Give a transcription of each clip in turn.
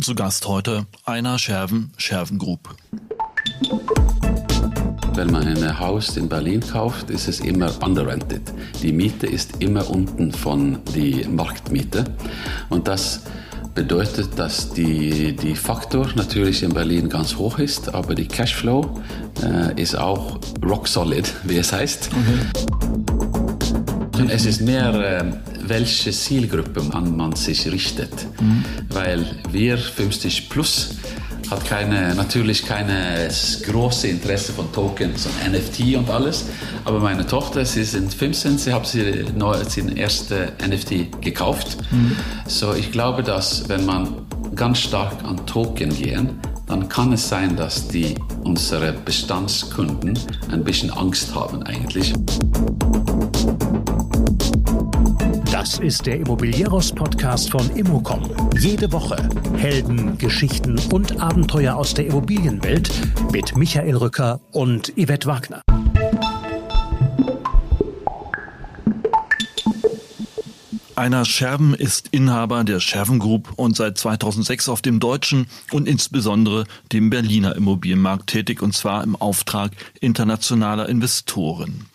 Zu Gast heute Einer Scherven, Scherven Group. Wenn man ein Haus in Berlin kauft, ist es immer underrented. Die Miete ist immer unten von die Marktmiete. Und das bedeutet, dass die, die Faktor natürlich in Berlin ganz hoch ist, aber die Cashflow äh, ist auch rock solid, wie es heißt. Okay. Es ist mehr, äh, welche Zielgruppe man sich richtet. Mhm. Weil wir 50 plus hat keine, natürlich keine große Interesse von Tokens und NFT und alles. Aber meine Tochter, sie sind 15, sie hat sie neu den erste NFT gekauft. Mhm. So ich glaube, dass wenn man ganz stark an Token gehen, dann kann es sein, dass die unsere Bestandskunden ein bisschen Angst haben eigentlich. Das ist der Immobilieros-Podcast von Immocom. Jede Woche Helden, Geschichten und Abenteuer aus der Immobilienwelt mit Michael Rücker und Yvette Wagner. Einer Scherben ist Inhaber der Scherven Group und seit 2006 auf dem deutschen und insbesondere dem Berliner Immobilienmarkt tätig und zwar im Auftrag internationaler Investoren.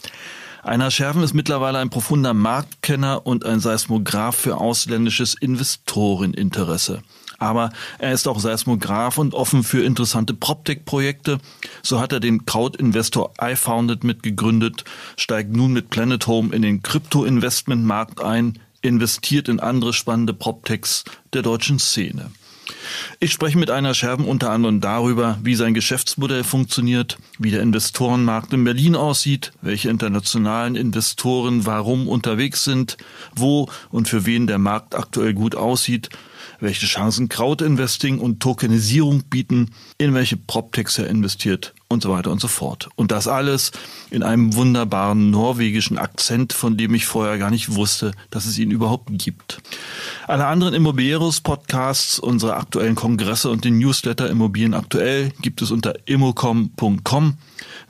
Einer Scherven ist mittlerweile ein profunder Marktkenner und ein Seismograph für ausländisches Investoreninteresse. Aber er ist auch Seismograph und offen für interessante PropTech-Projekte. So hat er den Crowd-Investor iFounded mitgegründet, steigt nun mit Planet Home in den Krypto-Investment-Markt ein, investiert in andere spannende PropTechs der deutschen Szene. Ich spreche mit einer Scherben unter anderem darüber, wie sein Geschäftsmodell funktioniert, wie der Investorenmarkt in Berlin aussieht, welche internationalen Investoren warum unterwegs sind, wo und für wen der Markt aktuell gut aussieht welche Chancen Crowdinvesting und Tokenisierung bieten, in welche PropTechs er investiert und so weiter und so fort. Und das alles in einem wunderbaren norwegischen Akzent, von dem ich vorher gar nicht wusste, dass es ihn überhaupt gibt. Alle anderen Immobilieros-Podcasts, unsere aktuellen Kongresse und den Newsletter Immobilien aktuell gibt es unter immocom.com.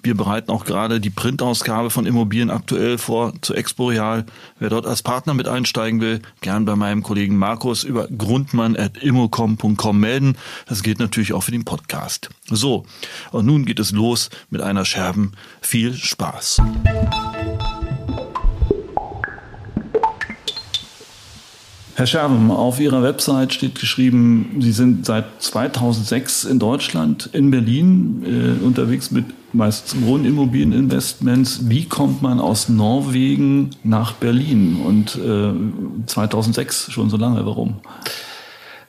Wir bereiten auch gerade die Printausgabe von Immobilien aktuell vor zu Exporeal. Wer dort als Partner mit einsteigen will, gern bei meinem Kollegen Markus über grundmann.immocom.com melden. Das gilt natürlich auch für den Podcast. So, und nun geht es los mit einer Scherben. Viel Spaß. Herr Scherben, auf Ihrer Website steht geschrieben, Sie sind seit 2006 in Deutschland, in Berlin, äh, unterwegs mit meist Wohnimmobilieninvestments. Wie kommt man aus Norwegen nach Berlin? Und äh, 2006 schon so lange, warum?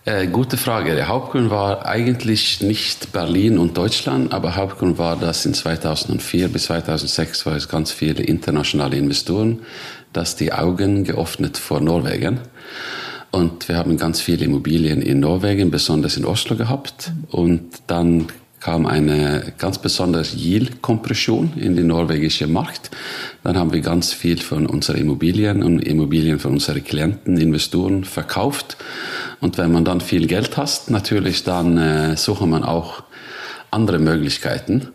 Äh, gute Frage. Der Hauptgrund war eigentlich nicht Berlin und Deutschland, aber Hauptgrund war, dass in 2004 bis 2006 war es ganz viele internationale Investoren, dass die Augen geöffnet vor Norwegen. Und wir haben ganz viele Immobilien in Norwegen, besonders in Oslo gehabt. Und dann kam eine ganz besondere Yield-Kompression in den norwegischen Markt. Dann haben wir ganz viel von unseren Immobilien und Immobilien von unseren Klienten, Investoren verkauft. Und wenn man dann viel Geld hat, natürlich, dann äh, sucht man auch andere Möglichkeiten.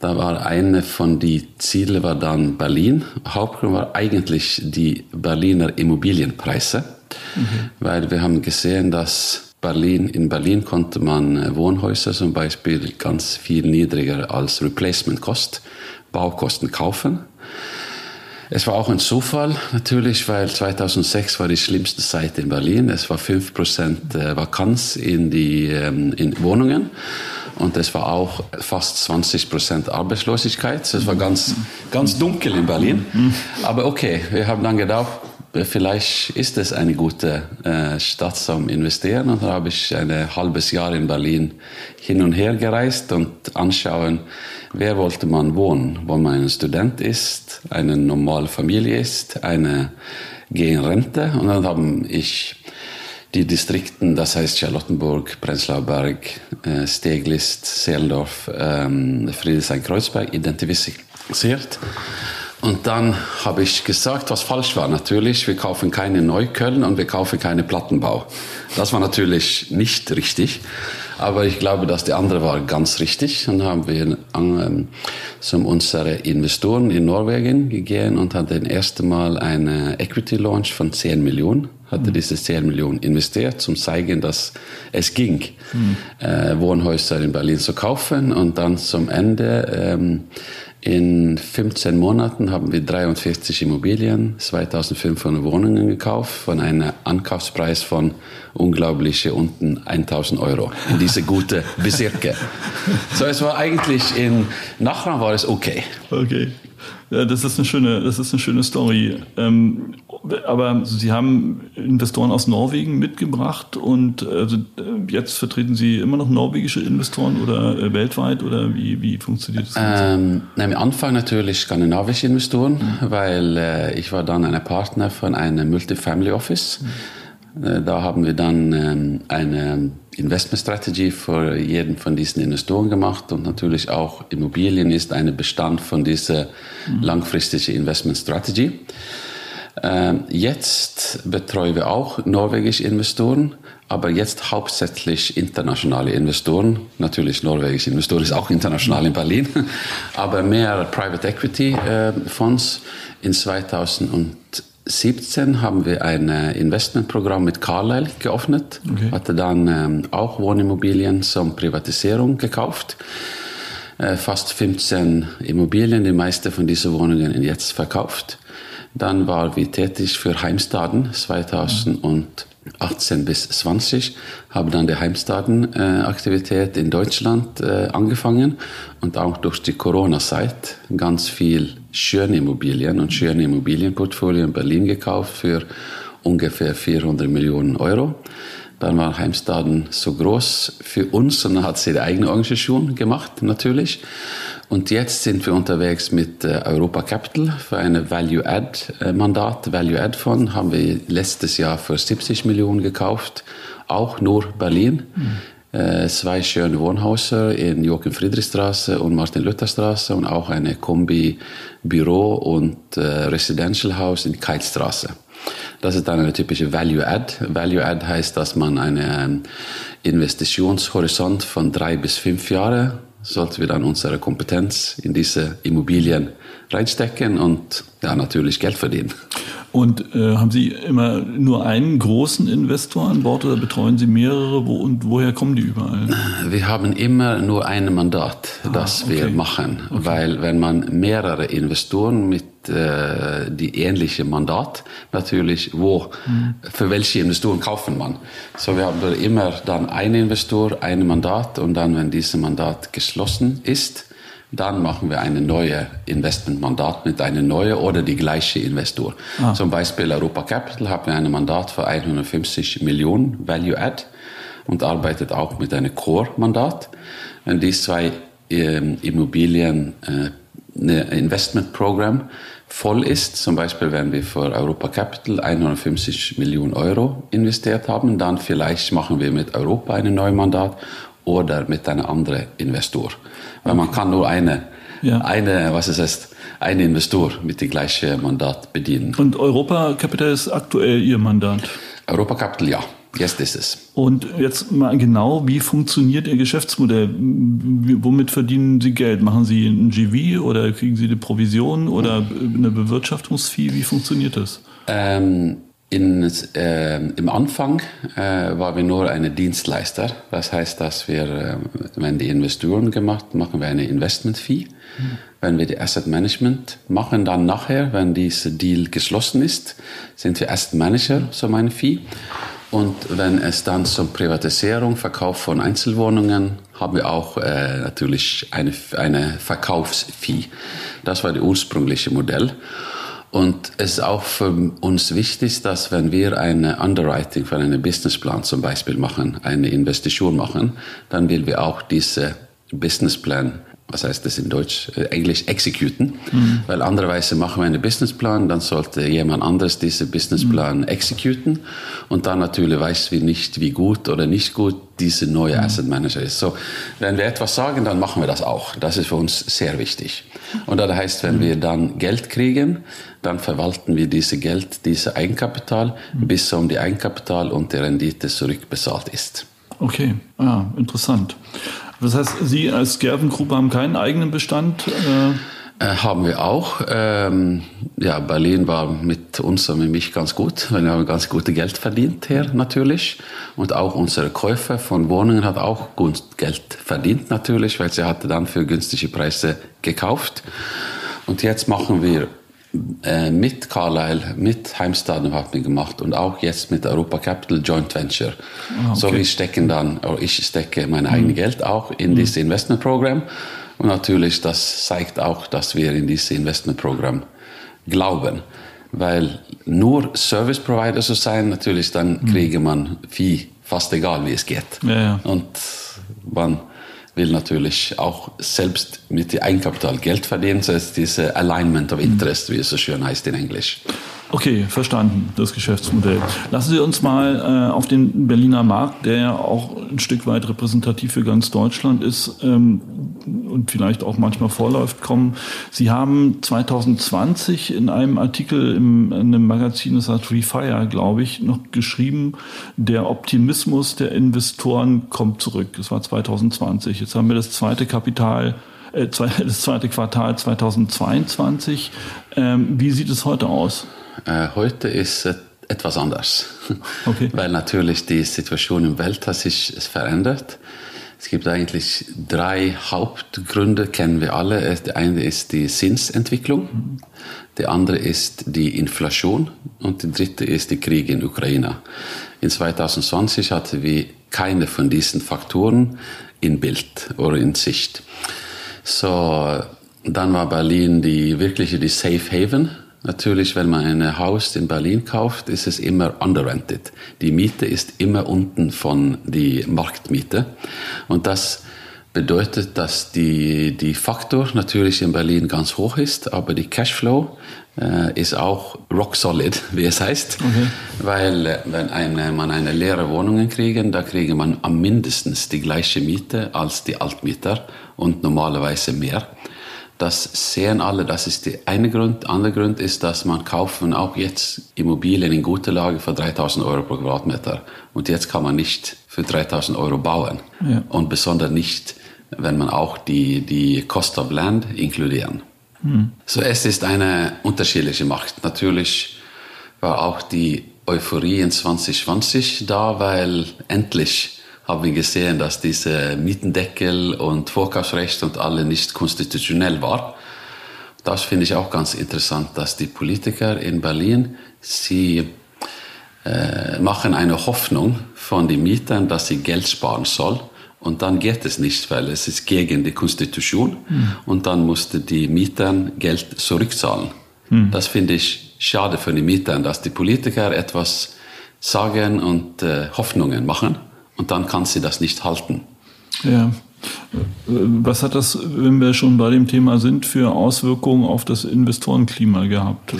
Da war eine von die Ziele war dann Berlin. Hauptgrund war eigentlich die Berliner Immobilienpreise, mhm. weil wir haben gesehen, dass Berlin, in Berlin konnte man äh, Wohnhäuser zum Beispiel ganz viel niedriger als Replacement Cost, Baukosten kaufen. Es war auch ein Zufall natürlich, weil 2006 war die schlimmste Zeit in Berlin. Es war 5% äh, Vakanz in die ähm, in Wohnungen. Und es war auch fast 20 Prozent Arbeitslosigkeit. Es war ganz, ganz dunkel in Berlin. Aber okay, wir haben dann gedacht, vielleicht ist es eine gute äh, Stadt zum Investieren. Und dann habe ich ein halbes Jahr in Berlin hin und her gereist und anschauen, wer wollte man wohnen, wo man ein Student ist, eine normale Familie ist, eine gegen Rente. Und dann habe ich die Distrikten, das heißt Charlottenburg, Prenzlauer Berg, äh, Seelendorf, ähm, Friedrichshain-Kreuzberg identifiziert. Und dann habe ich gesagt, was falsch war. Natürlich, wir kaufen keine Neukölln und wir kaufen keine Plattenbau. Das war natürlich nicht richtig. Aber ich glaube, dass die andere war ganz richtig. Dann haben wir ähm, zum unsere Investoren in Norwegen gegangen und hatten das erste Mal eine Equity Launch von 10 Millionen. Hatte mhm. diese 10 Millionen investiert, zum zeigen, dass es ging, mhm. äh, Wohnhäuser in Berlin zu kaufen. Und dann zum Ende ähm, in 15 Monaten haben wir 43 Immobilien, 2500 Wohnungen gekauft von einem Ankaufspreis von unglaubliche unten 1000 Euro in diese gute Bezirke. so es war eigentlich in Nachbarn war es okay. Okay. Ja, das ist eine schöne, das ist eine schöne Story. Ähm, aber Sie haben Investoren aus Norwegen mitgebracht und also jetzt vertreten Sie immer noch norwegische Investoren oder äh, weltweit oder wie, wie funktioniert das? Ähm, am Anfang natürlich skandinavische Investoren, mhm. weil äh, ich war dann ein Partner von einem Multifamily Office. Mhm äh, da haben wir dann ähm, eine Investment Strategy für jeden von diesen Investoren gemacht und natürlich auch Immobilien ist ein Bestand von dieser mhm. langfristigen Investment Strategy. Ähm, jetzt betreuen wir auch norwegische Investoren, aber jetzt hauptsächlich internationale Investoren. Natürlich norwegische Investoren ist auch international in Berlin, aber mehr Private Equity äh, Fonds. In 2000 2017 haben wir ein äh, Investmentprogramm mit Carlyle geöffnet, okay. hatte dann ähm, auch Wohnimmobilien zum Privatisierung gekauft. Äh, fast 15 Immobilien, die meiste von diesen Wohnungen jetzt verkauft. Dann waren wir tätig für Heimstaden 2018 bis 20, haben dann die Heimstadenaktivität in Deutschland äh, angefangen und auch durch die Corona-Zeit ganz viel schöne Immobilien und schöne Immobilienportfolio in Berlin gekauft für ungefähr 400 Millionen Euro. Dann war Heimstaden so groß für uns und dann hat sie die eigene Organisation gemacht, natürlich. Und jetzt sind wir unterwegs mit äh, Europa Capital für eine Value-Add-Mandat. Value-Add-Fonds haben wir letztes Jahr für 70 Millionen gekauft, auch nur Berlin. Mhm. Äh, zwei schöne Wohnhäuser in Joachim Friedrichstraße und Martin Luther Straße und auch eine Kombi Büro und äh, Residential House in Keitstraße. Das ist dann eine typische Value Add. Value Add heißt, dass man einen Investitionshorizont von drei bis fünf Jahre sollten wir dann unsere Kompetenz in diese Immobilien reinstecken und ja, natürlich Geld verdienen. Und äh, haben Sie immer nur einen großen Investor an Bord oder betreuen Sie mehrere? Wo, und woher kommen die überall? Wir haben immer nur ein Mandat, ah, das okay. wir machen. Okay. Weil wenn man mehrere Investoren mit äh, die ähnliche Mandat, natürlich, wo, mhm. für welche Investoren kaufen man. So wir haben immer dann einen Investor, ein Mandat und dann, wenn dieses Mandat geschlossen ist, dann machen wir eine neue Investmentmandat mit einem neuen oder die gleiche Investor. Ah. Zum Beispiel Europa Capital haben wir ein Mandat für 150 Millionen Value Add und arbeitet auch mit einem Core-Mandat. Wenn diese zwei äh, Immobilien äh, eine Investmentprogramm voll ist, zum Beispiel wenn wir für Europa Capital 150 Millionen Euro investiert haben, dann vielleicht machen wir mit Europa ein neues Mandat oder mit einem anderen Investor. Weil man kann nur eine, ja. eine, was es heißt, einen Investor mit dem gleichen Mandat bedienen. Und Europa Capital ist aktuell Ihr Mandat? Europa Capital, ja. Jetzt ist es. Und jetzt mal genau, wie funktioniert Ihr Geschäftsmodell? Womit verdienen Sie Geld? Machen Sie ein GV oder kriegen Sie eine Provision oder eine Bewirtschaftungsfee? Wie funktioniert das? Ähm, in, äh, Im Anfang äh, waren wir nur eine Dienstleister. Das heißt, dass wir, äh, wenn die Investoren gemacht, machen wir eine Investment-Fee. Mhm. Wenn wir die Asset Management machen, dann nachher, wenn dieser Deal geschlossen ist, sind wir Asset Manager, so meine Fee. Und wenn es dann zur Privatisierung, Verkauf von Einzelwohnungen, haben wir auch äh, natürlich eine, eine Verkaufsfee. Das war das ursprüngliche Modell. Und es ist auch für uns wichtig, dass wenn wir eine Underwriting für einen Businessplan zum Beispiel machen, eine Investition machen, dann will wir auch diese Businessplan was heißt das in Deutsch, äh, Englisch, executen. Mhm. Weil andererweise machen wir einen Businessplan, dann sollte jemand anderes diesen Businessplan mhm. executen und dann natürlich weiß wir nicht, wie gut oder nicht gut diese neue mhm. Asset Manager ist. So, wenn wir etwas sagen, dann machen wir das auch. Das ist für uns sehr wichtig. Und das heißt, wenn mhm. wir dann Geld kriegen, dann verwalten wir diese Geld, diese Eigenkapital, mhm. bis um die Eigenkapital und die Rendite zurückbezahlt ist. Okay, ja, interessant. Das heißt, Sie als Gervengruppe haben keinen eigenen Bestand? Äh äh, haben wir auch. Ähm, ja, Berlin war mit uns und mit mich ganz gut, wir haben ganz gutes Geld verdient hier natürlich. Und auch unsere Käufer von Wohnungen hat auch gut Geld verdient natürlich, weil sie hatte dann für günstige Preise gekauft. Und jetzt machen wir mit Carlyle, mit Heimstaden haben wir gemacht und auch jetzt mit Europa Capital Joint Venture. Ah, okay. So wir stecken dann, oder ich stecke mein mhm. eigenes Geld auch in mhm. dieses Investmentprogramm. Und natürlich, das zeigt auch, dass wir in dieses Investmentprogramm glauben. Weil nur Service Provider zu sein, natürlich, dann mhm. kriege man Vieh, fast egal wie es geht. Ja, ja. Und man will natürlich auch selbst mit dem Eigenkapital Geld verdienen. Das heißt, diese Alignment of Interest, wie es so schön heißt in Englisch. Okay, verstanden, das Geschäftsmodell. Lassen Sie uns mal äh, auf den Berliner Markt, der ja auch ein Stück weit repräsentativ für ganz Deutschland ist ähm, und vielleicht auch manchmal vorläuft, kommen. Sie haben 2020 in einem Artikel im, in einem Magazin, das heißt Refire, glaube ich, noch geschrieben, der Optimismus der Investoren kommt zurück. Das war 2020. Jetzt haben wir das zweite Kapital äh, das zweite Quartal 2022. Ähm, wie sieht es heute aus? Äh, heute ist es etwas anders, okay. weil natürlich die Situation im Welt hat sich verändert. Es gibt eigentlich drei Hauptgründe, kennen wir alle. Der eine ist die Zinsentwicklung, der andere ist die Inflation und der dritte ist der Krieg in Ukraine. In 2020 hatten wir keine von diesen Faktoren in Bild oder in Sicht. So, dann war Berlin die wirkliche die Safe Haven Natürlich, wenn man ein Haus in Berlin kauft, ist es immer underrented. Die Miete ist immer unten von die Marktmiete. Und das bedeutet, dass die, die Faktor natürlich in Berlin ganz hoch ist, aber die Cashflow äh, ist auch rock solid, wie es heißt. Okay. Weil äh, wenn eine, man eine leere Wohnung kriegen, da kriegen man am mindestens die gleiche Miete als die Altmieter und normalerweise mehr. Das sehen alle, das ist der eine Grund. Der andere Grund ist, dass man kaufen auch jetzt Immobilien in guter Lage für 3000 Euro pro Quadratmeter. Und jetzt kann man nicht für 3000 Euro bauen. Ja. Und besonders nicht, wenn man auch die, die Cost of Land inkludieren. Mhm. So, es ist eine unterschiedliche Macht. Natürlich war auch die Euphorie in 2020 da, weil endlich haben wir gesehen, dass diese Mietendeckel und Vorkaufsrecht und alle nicht konstitutionell war. Das finde ich auch ganz interessant, dass die Politiker in Berlin, sie äh, machen eine Hoffnung von den Mietern, dass sie Geld sparen soll. Und dann geht es nicht, weil es ist gegen die Konstitution. Mhm. Und dann mussten die Mietern Geld zurückzahlen. Mhm. Das finde ich schade für die Mieter, dass die Politiker etwas sagen und äh, Hoffnungen machen und dann kann sie das nicht halten. Ja. Was hat das, wenn wir schon bei dem Thema sind, für Auswirkungen auf das Investorenklima gehabt?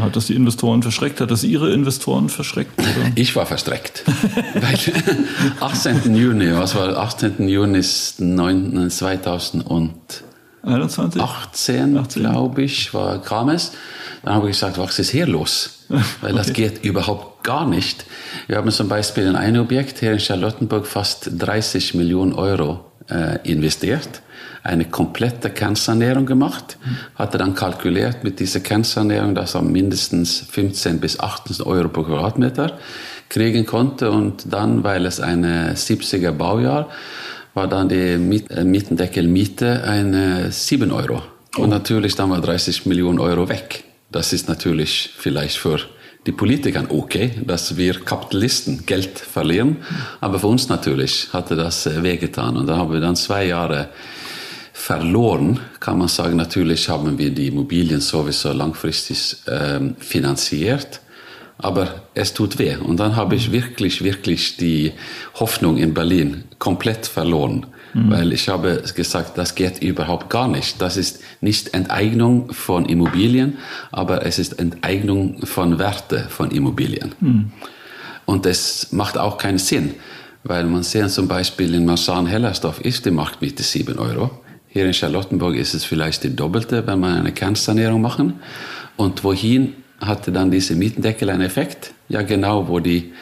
Hat das die Investoren verschreckt? Hat das Ihre Investoren verschreckt? Oder? Ich war verschreckt. Weil 18. Juni, was war 18. Juni 2018, 18, glaube ich, war, kam es. Dann habe ich gesagt, was ist hier los? Weil okay. das geht überhaupt gar nicht. Wir haben zum Beispiel in ein Objekt hier in Charlottenburg fast 30 Millionen Euro äh, investiert, eine komplette Kernsanierung gemacht, mhm. hatte dann kalkuliert mit dieser Kernsanierung, dass er mindestens 15 bis 18 Euro pro Quadratmeter kriegen konnte und dann, weil es eine 70er Baujahr war dann die Miet äh, Mietendeckelmiete eine 7 Euro. Und oh. natürlich dann war 30 Millionen Euro weg. Das ist natürlich vielleicht für die Politiker okay, dass wir Kapitalisten Geld verlieren. Aber für uns natürlich hatte das äh, wehgetan. Und da haben wir dann zwei Jahre verloren, kann man sagen. Natürlich haben wir die Immobilien sowieso langfristig ähm, finanziert. Aber es tut weh. Und dann habe ich wirklich, wirklich die Hoffnung in Berlin komplett verloren. Mhm. Weil ich habe gesagt, das geht überhaupt gar nicht. Das ist nicht Enteignung von Immobilien, aber es ist Enteignung von Werte von Immobilien. Mhm. Und es macht auch keinen Sinn, weil man sehen zum Beispiel in Marzahn-Hellersdorf ist die Marktmiete 7 Euro. Hier in Charlottenburg ist es vielleicht die doppelte, wenn man eine Kernsanierung machen. Und wohin hatte dann diese Mietendeckel einen Effekt? Ja, genau, wo die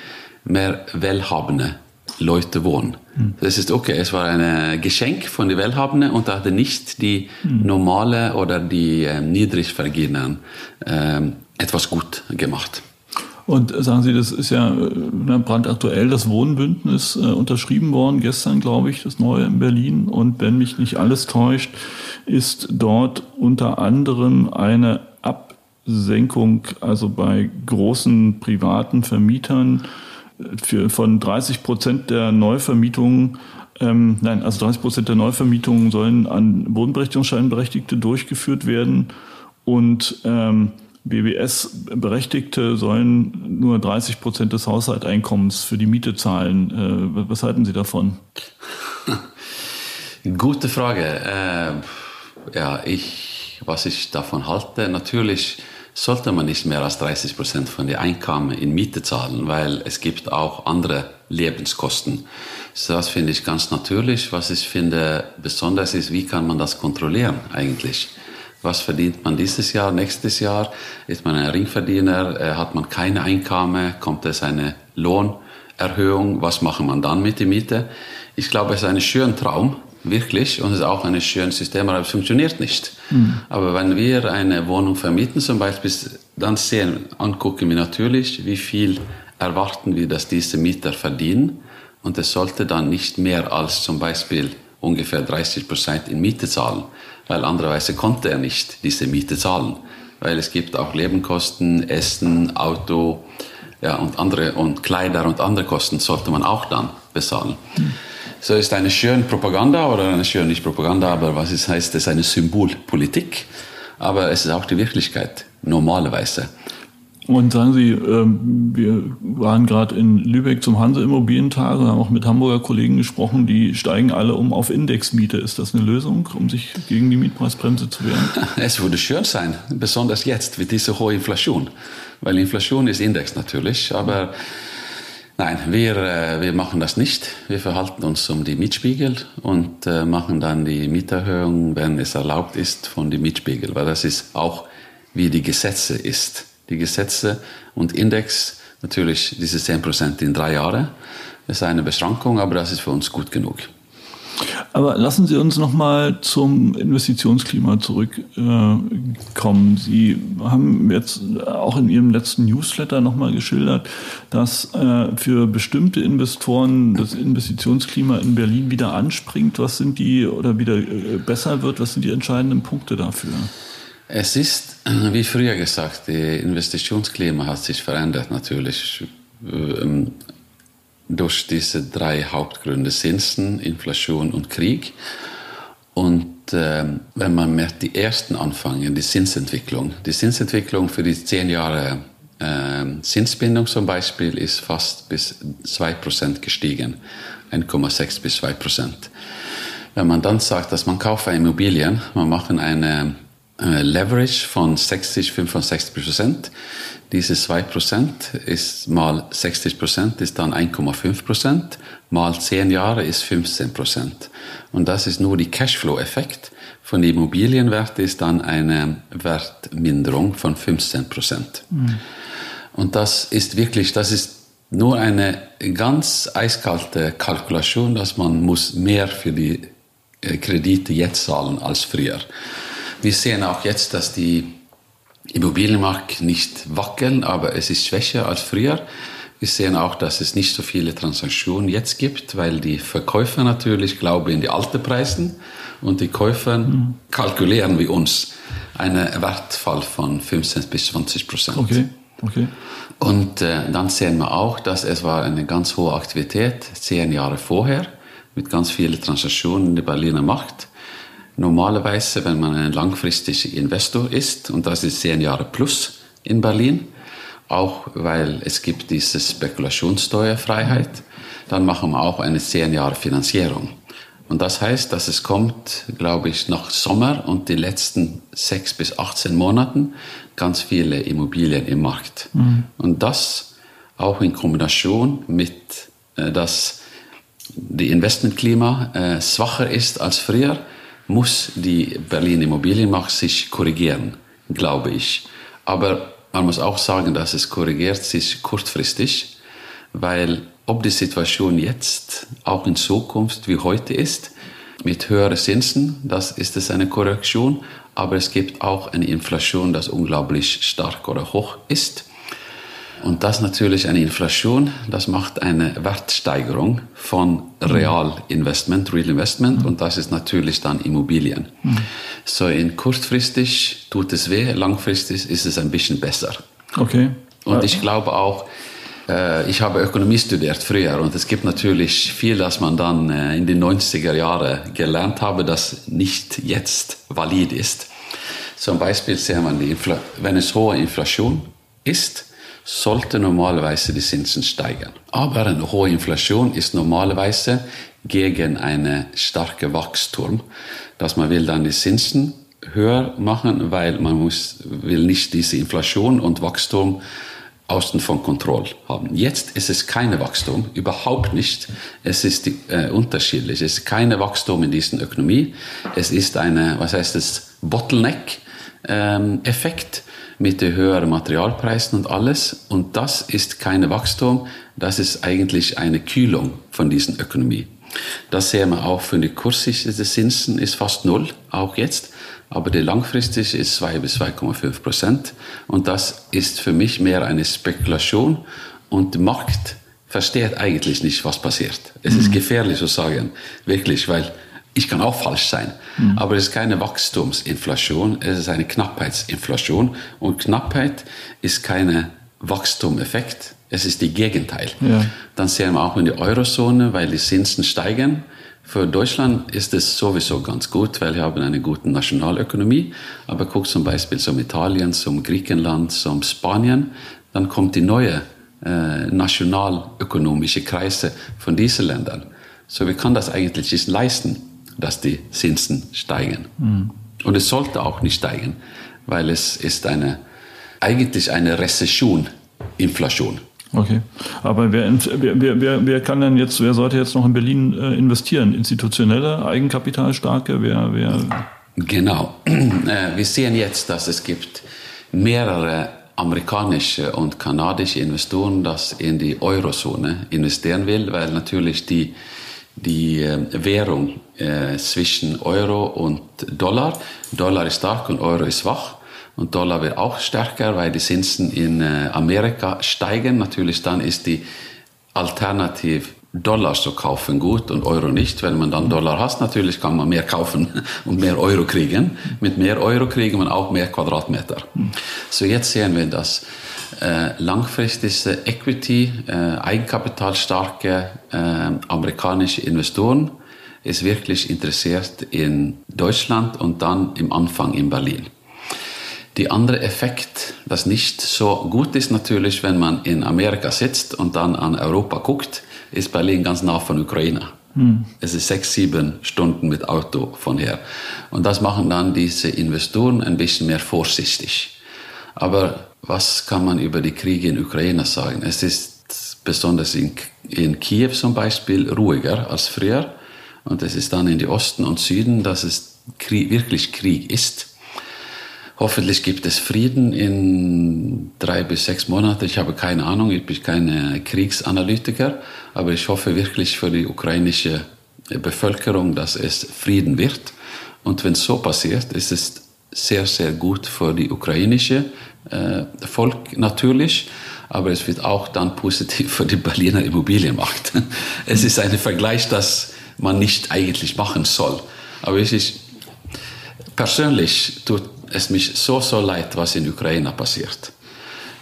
mehr Wohlhabende Leute wohnen. Mhm. Das ist okay, es war ein Geschenk von den Wohlhabenden und hatte nicht die mhm. normale oder die äh, Niedrigverdienern äh, etwas gut gemacht. Und sagen Sie, das ist ja äh, brandaktuell, das Wohnbündnis äh, unterschrieben worden, gestern glaube ich, das neue in Berlin. Und wenn mich nicht alles täuscht, ist dort unter anderem eine Absenkung, also bei großen privaten Vermietern, für, von 30 Prozent der Neuvermietungen, ähm, nein, also 30 Prozent der Neuvermietungen sollen an Wohnberechtigungsscheinberechtigte durchgeführt werden und ähm, BBS-Berechtigte sollen nur 30 Prozent des Haushalteinkommens für die Miete zahlen. Äh, was halten Sie davon? Gute Frage. Äh, ja, ich, was ich davon halte, natürlich sollte man nicht mehr als 30 Prozent von den Einkommen in Miete zahlen, weil es gibt auch andere Lebenskosten. So, das finde ich ganz natürlich. Was ich finde besonders ist, wie kann man das kontrollieren eigentlich? Was verdient man dieses Jahr, nächstes Jahr? Ist man ein Ringverdiener? Äh, hat man keine Einkommen? Kommt es eine Lohnerhöhung? Was macht man dann mit der Miete? Ich glaube, es ist ein schöner Traum, wirklich, und es ist auch ein schönes System, aber es funktioniert nicht. Mhm. Aber wenn wir eine Wohnung vermieten zum Beispiel, dann sehen, angucken wir natürlich, wie viel erwarten wir, dass diese Mieter verdienen. Und es sollte dann nicht mehr als zum Beispiel ungefähr 30 Prozent in Miete zahlen, weil andererweise konnte er nicht diese Miete zahlen, weil es gibt auch Lebenkosten, Essen, Auto, ja, und andere, und Kleider und andere Kosten sollte man auch dann bezahlen. Mhm. So ist eine schöne Propaganda oder eine schöne nicht Propaganda, aber was ist, heißt es eine Symbolpolitik. Aber es ist auch die Wirklichkeit, normalerweise. Und sagen Sie, ähm, wir waren gerade in Lübeck zum Hanse Immobilientag und haben auch mit Hamburger Kollegen gesprochen, die steigen alle um auf Indexmiete. Ist das eine Lösung, um sich gegen die Mietpreisbremse zu wehren? Es würde schön sein, besonders jetzt mit dieser hohen Inflation. Weil Inflation ist Index natürlich, aber Nein, wir, äh, wir machen das nicht. Wir verhalten uns um die Mietspiegel und äh, machen dann die Mieterhöhung, wenn es erlaubt ist, von den Mietspiegel, weil das ist auch wie die Gesetze ist. Die Gesetze und Index, natürlich diese 10% in drei Jahren, ist eine Beschränkung, aber das ist für uns gut genug. Aber lassen Sie uns noch mal zum Investitionsklima zurückkommen. Äh, Sie haben jetzt auch in Ihrem letzten Newsletter noch mal geschildert, dass äh, für bestimmte Investoren das Investitionsklima in Berlin wieder anspringt. Was sind die oder wieder äh, besser wird? Was sind die entscheidenden Punkte dafür? Es ist, wie früher gesagt, das Investitionsklima hat sich verändert natürlich. Durch diese drei Hauptgründe Zinsen, Inflation und Krieg. Und äh, wenn man mit die ersten anfangen, die Zinsentwicklung, die Zinsentwicklung für die zehn Jahre äh, Zinsbindung zum Beispiel ist fast bis 2% gestiegen, 1,6 bis 2%. Wenn man dann sagt, dass man kauft Immobilien, man macht eine Leverage von 60, 65 Prozent. Diese 2 Prozent ist mal 60 Prozent ist dann 1,5 Prozent, mal 10 Jahre ist 15 Prozent. Und das ist nur die Cashflow-Effekt. Von den Immobilienwert ist dann eine Wertminderung von 15 Prozent. Mhm. Und das ist wirklich, das ist nur eine ganz eiskalte Kalkulation, dass man muss mehr für die äh, Kredite jetzt zahlen als früher. Wir sehen auch jetzt, dass die Immobilienmarkt nicht wackeln, aber es ist schwächer als früher. Wir sehen auch, dass es nicht so viele Transaktionen jetzt gibt, weil die Verkäufer natürlich glauben in die alten Preisen und die Käufer mhm. kalkulieren wie uns einen Wertfall von 15 bis 20 Prozent. Okay. Okay. Und äh, dann sehen wir auch, dass es war eine ganz hohe Aktivität zehn Jahre vorher mit ganz vielen Transaktionen in der Berliner Markt. Normalerweise, wenn man ein langfristiger Investor ist, und das ist zehn Jahre plus in Berlin, auch weil es gibt diese Spekulationssteuerfreiheit. Dann machen wir auch eine zehn Jahre Finanzierung. Und das heißt, dass es kommt, glaube ich, nach Sommer und die letzten sechs bis 18 Monaten ganz viele Immobilien im Markt. Mhm. Und das auch in Kombination mit, äh, dass die Investmentklima äh, schwacher ist als früher, muss die Berlin Immobilienmarkt sich korrigieren, glaube ich. Aber man muss auch sagen, dass es korrigiert sich kurzfristig, weil ob die Situation jetzt auch in Zukunft wie heute ist, mit höheren Zinsen, das ist es eine Korrektion, aber es gibt auch eine Inflation, das unglaublich stark oder hoch ist. Und das natürlich eine Inflation, das macht eine Wertsteigerung von Realinvestment, Real Investment und das ist natürlich dann Immobilien. Mhm. So in kurzfristig tut es weh, langfristig ist es ein bisschen besser. Okay. Und ich glaube auch, äh, ich habe Ökonomie studiert früher und es gibt natürlich viel, das man dann äh, in den 90er Jahren gelernt habe, das nicht jetzt valid ist. Zum Beispiel sehen wir, wenn es hohe Inflation ist, sollte normalerweise die Zinsen steigen. Aber eine hohe Inflation ist normalerweise gegen eine starke Wachstum, dass man will dann die Zinsen höher machen, weil man muss, will nicht diese Inflation und Wachstum außen von Kontrolle haben. Jetzt ist es keine Wachstum, überhaupt nicht. Es ist äh, unterschiedlich. Es ist keine Wachstum in dieser Ökonomie. Es ist eine, was heißt es, Bottleneck-Effekt ähm, mit den höheren Materialpreisen und alles. Und das ist keine Wachstum, das ist eigentlich eine Kühlung von dieser Ökonomie. Das sehen wir auch für die kurzsichtige Zinsen ist fast null, auch jetzt aber die langfristig ist 2 bis 2,5 Prozent. Und das ist für mich mehr eine Spekulation und der Markt versteht eigentlich nicht, was passiert. Es mhm. ist gefährlich zu sagen, wirklich, weil ich kann auch falsch sein. Mhm. Aber es ist keine Wachstumsinflation, es ist eine Knappheitsinflation. Und Knappheit ist keine Wachstumeffekt, es ist die Gegenteil. Ja. Dann sehen wir auch in der Eurozone, weil die Zinsen steigen, für Deutschland ist es sowieso ganz gut, weil wir haben eine gute Nationalökonomie. Aber guck zum Beispiel zum Italien, zum Griechenland, zum Spanien, dann kommt die neue äh, nationalökonomische Kreise von diesen Ländern. So, wie kann das eigentlich nicht leisten, dass die Zinsen steigen? Mhm. Und es sollte auch nicht steigen, weil es ist eine, eigentlich eine Rezession, Inflation. Okay. Aber wer, wer, wer, wer kann denn jetzt, wer sollte jetzt noch in Berlin äh, investieren? Institutionelle, Eigenkapitalstarke? Wer, wer? Genau. Äh, wir sehen jetzt, dass es gibt mehrere amerikanische und kanadische Investoren, das in die Eurozone investieren will, weil natürlich die, die äh, Währung äh, zwischen Euro und Dollar, Dollar ist stark und Euro ist schwach und Dollar wird auch stärker, weil die Zinsen in äh, Amerika steigen. Natürlich dann ist die Alternativ Dollar zu kaufen gut und Euro nicht. Wenn man dann Dollar hat, natürlich kann man mehr kaufen und mehr Euro kriegen. Mit mehr Euro kriegen man auch mehr Quadratmeter. So jetzt sehen wir, dass äh, langfristige Equity, äh, eigenkapitalstarke äh, amerikanische Investoren ist wirklich interessiert in Deutschland und dann im Anfang in Berlin. Die andere Effekt, das nicht so gut ist natürlich, wenn man in Amerika sitzt und dann an Europa guckt, ist Berlin ganz nah von Ukraine. Hm. Es ist sechs, sieben Stunden mit Auto von her. Und das machen dann diese Investoren ein bisschen mehr vorsichtig. Aber was kann man über die Kriege in Ukraine sagen? Es ist besonders in, in Kiew zum Beispiel ruhiger als früher. Und es ist dann in die Osten und Süden, dass es Krieg, wirklich Krieg ist. Hoffentlich gibt es Frieden in drei bis sechs Monaten. Ich habe keine Ahnung, ich bin kein Kriegsanalytiker, aber ich hoffe wirklich für die ukrainische Bevölkerung, dass es Frieden wird. Und wenn so passiert, ist es sehr, sehr gut für die ukrainische äh, Volk natürlich, aber es wird auch dann positiv für die Berliner Immobilienmarkt. Es ist ein Vergleich, das man nicht eigentlich machen soll. Aber es ist persönlich tut es mich so, so leid, was in Ukraine passiert.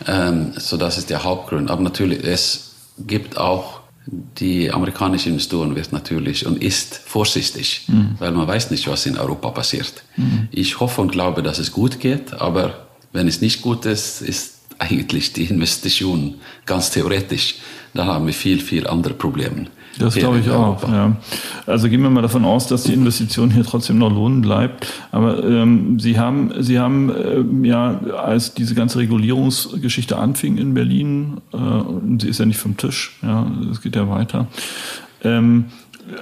Ähm, so das ist der Hauptgrund. Aber natürlich, es gibt auch die amerikanische Investoren wird natürlich und ist vorsichtig, mhm. weil man weiß nicht, was in Europa passiert. Mhm. Ich hoffe und glaube, dass es gut geht, aber wenn es nicht gut ist, ist eigentlich die Investitionen ganz theoretisch. Da haben wir viel, viel andere Probleme. Das glaube ich auch. Ja. Also gehen wir mal davon aus, dass die Investition hier trotzdem noch lohnen bleibt. Aber ähm, Sie haben, Sie haben äh, ja, als diese ganze Regulierungsgeschichte anfing in Berlin, äh, sie ist ja nicht vom Tisch, ja, es geht ja weiter. Ähm,